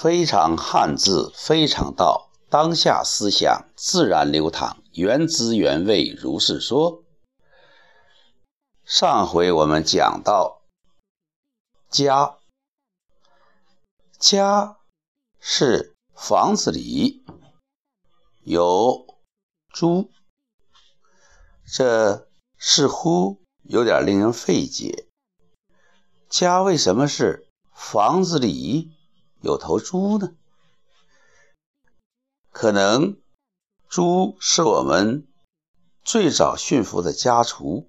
非常汉字，非常道，当下思想自然流淌，原汁原味，如是说。上回我们讲到家，家是房子里有猪，这似乎有点令人费解。家为什么是房子里？有头猪呢，可能猪是我们最早驯服的家畜，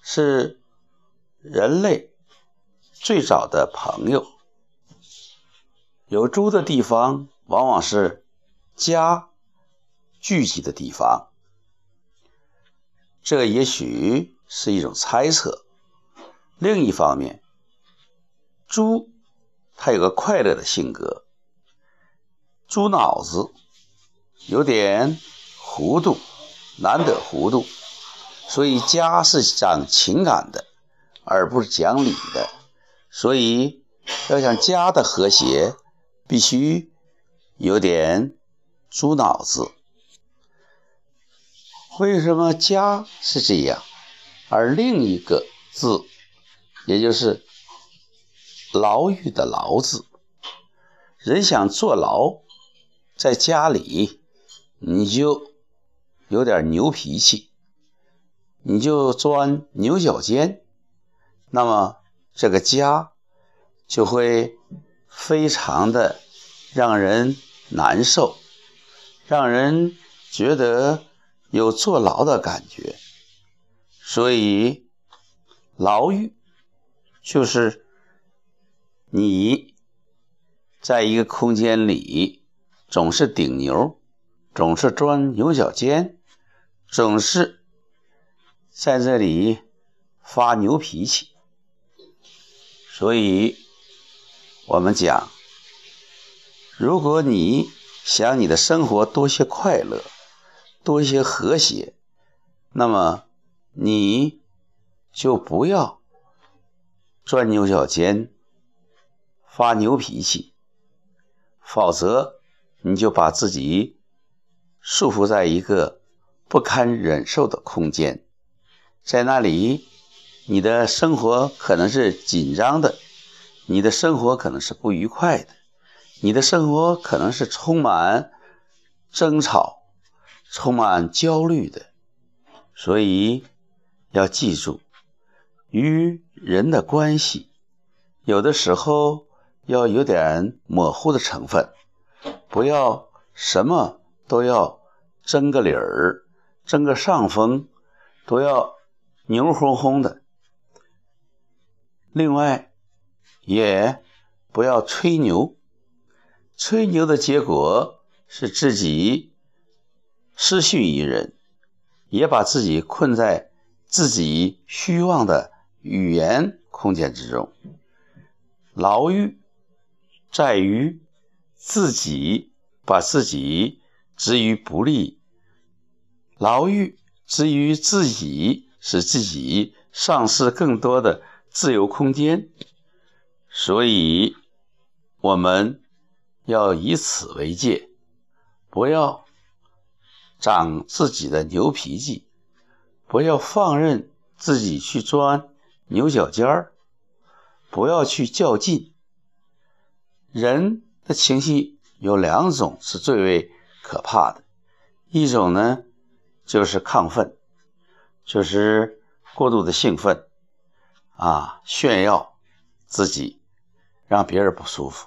是人类最早的朋友。有猪的地方，往往是家聚集的地方。这也许是一种猜测。另一方面，猪。他有个快乐的性格，猪脑子有点糊涂，难得糊涂，所以家是讲情感的，而不是讲理的。所以要想家的和谐，必须有点猪脑子。为什么家是这样？而另一个字，也就是。牢狱的牢字，人想坐牢，在家里你就有点牛脾气，你就钻牛角尖，那么这个家就会非常的让人难受，让人觉得有坐牢的感觉，所以牢狱就是。你在一个空间里总是顶牛，总是钻牛角尖，总是在这里发牛脾气。所以，我们讲，如果你想你的生活多些快乐，多些和谐，那么你就不要钻牛角尖。发牛脾气，否则你就把自己束缚在一个不堪忍受的空间，在那里，你的生活可能是紧张的，你的生活可能是不愉快的，你的生活可能是充满争吵、充满焦虑的。所以要记住，与人的关系，有的时候。要有点模糊的成分，不要什么都要争个理儿、争个上风，都要牛哄哄的。另外，也不要吹牛，吹牛的结果是自己失信于人，也把自己困在自己虚妄的语言空间之中，牢狱。在于自己把自己置于不利，牢狱置于自己，使自己丧失更多的自由空间。所以，我们要以此为戒，不要长自己的牛脾气，不要放任自己去钻牛角尖儿，不要去较劲。人的情绪有两种是最为可怕的，一种呢就是亢奋，就是过度的兴奋，啊，炫耀自己，让别人不舒服；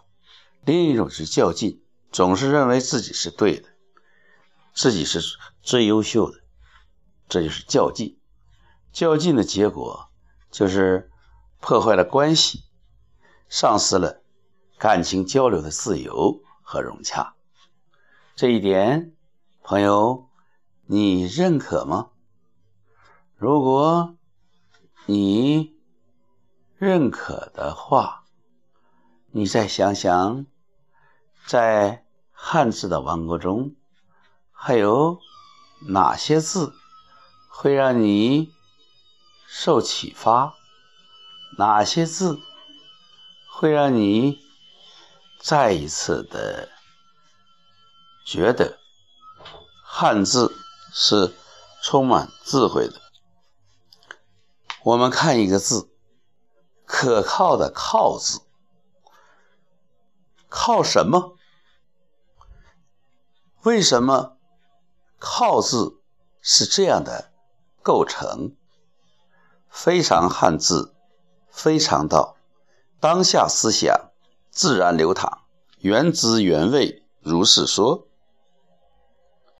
另一种是较劲，总是认为自己是对的，自己是最优秀的，这就是较劲。较劲的结果就是破坏了关系，丧失了。感情交流的自由和融洽，这一点，朋友，你认可吗？如果你认可的话，你再想想，在汉字的王国中，还有哪些字会让你受启发？哪些字会让你？再一次的觉得汉字是充满智慧的。我们看一个字，可靠的“靠”字，靠什么？为什么“靠”字是这样的构成？非常汉字，非常道，当下思想。自然流淌，原汁原味，如是说。